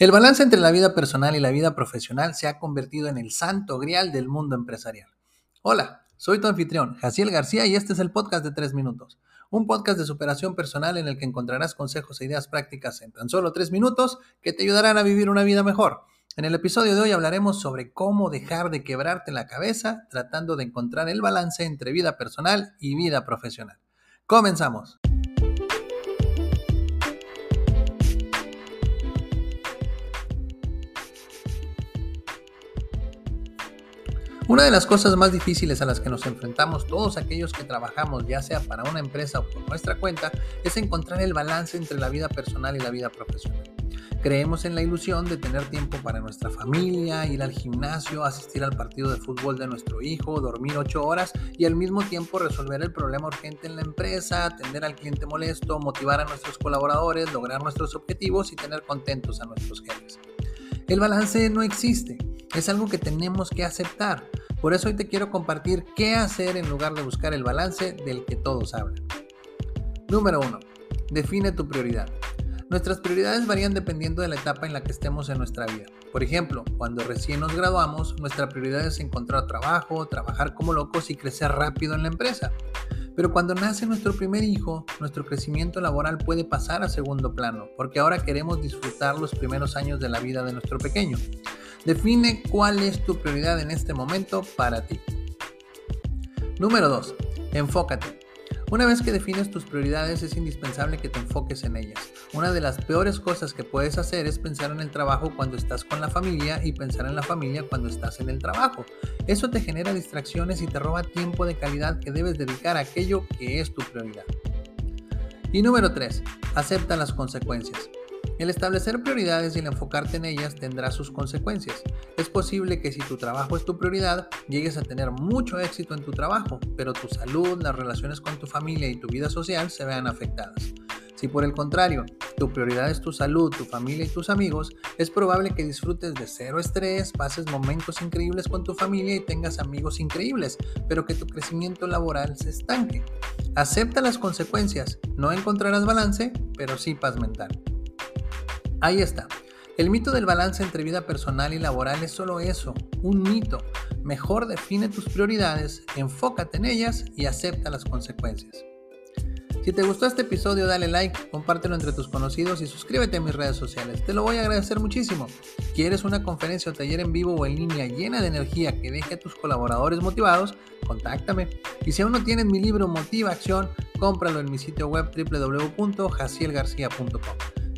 El balance entre la vida personal y la vida profesional se ha convertido en el santo grial del mundo empresarial. Hola, soy tu anfitrión, Jaciel García, y este es el podcast de 3 minutos. Un podcast de superación personal en el que encontrarás consejos e ideas prácticas en tan solo 3 minutos que te ayudarán a vivir una vida mejor. En el episodio de hoy hablaremos sobre cómo dejar de quebrarte la cabeza tratando de encontrar el balance entre vida personal y vida profesional. Comenzamos. Una de las cosas más difíciles a las que nos enfrentamos todos aquellos que trabajamos, ya sea para una empresa o por nuestra cuenta, es encontrar el balance entre la vida personal y la vida profesional. Creemos en la ilusión de tener tiempo para nuestra familia, ir al gimnasio, asistir al partido de fútbol de nuestro hijo, dormir ocho horas y al mismo tiempo resolver el problema urgente en la empresa, atender al cliente molesto, motivar a nuestros colaboradores, lograr nuestros objetivos y tener contentos a nuestros jefes. El balance no existe, es algo que tenemos que aceptar. Por eso hoy te quiero compartir qué hacer en lugar de buscar el balance del que todos hablan. Número 1. Define tu prioridad. Nuestras prioridades varían dependiendo de la etapa en la que estemos en nuestra vida. Por ejemplo, cuando recién nos graduamos, nuestra prioridad es encontrar trabajo, trabajar como locos y crecer rápido en la empresa. Pero cuando nace nuestro primer hijo, nuestro crecimiento laboral puede pasar a segundo plano, porque ahora queremos disfrutar los primeros años de la vida de nuestro pequeño. Define cuál es tu prioridad en este momento para ti. Número 2. Enfócate. Una vez que defines tus prioridades es indispensable que te enfoques en ellas. Una de las peores cosas que puedes hacer es pensar en el trabajo cuando estás con la familia y pensar en la familia cuando estás en el trabajo. Eso te genera distracciones y te roba tiempo de calidad que debes dedicar a aquello que es tu prioridad. Y número 3. Acepta las consecuencias. El establecer prioridades y el enfocarte en ellas tendrá sus consecuencias. Es posible que si tu trabajo es tu prioridad, llegues a tener mucho éxito en tu trabajo, pero tu salud, las relaciones con tu familia y tu vida social se vean afectadas. Si por el contrario, tu prioridad es tu salud, tu familia y tus amigos, es probable que disfrutes de cero estrés, pases momentos increíbles con tu familia y tengas amigos increíbles, pero que tu crecimiento laboral se estanque. Acepta las consecuencias, no encontrarás balance, pero sí paz mental. Ahí está. El mito del balance entre vida personal y laboral es solo eso, un mito. Mejor define tus prioridades, enfócate en ellas y acepta las consecuencias. Si te gustó este episodio, dale like, compártelo entre tus conocidos y suscríbete a mis redes sociales. Te lo voy a agradecer muchísimo. ¿Quieres una conferencia o taller en vivo o en línea llena de energía que deje a tus colaboradores motivados? Contáctame. Y si aún no tienes mi libro Motiva Acción, cómpralo en mi sitio web www.jacielgarcia.com.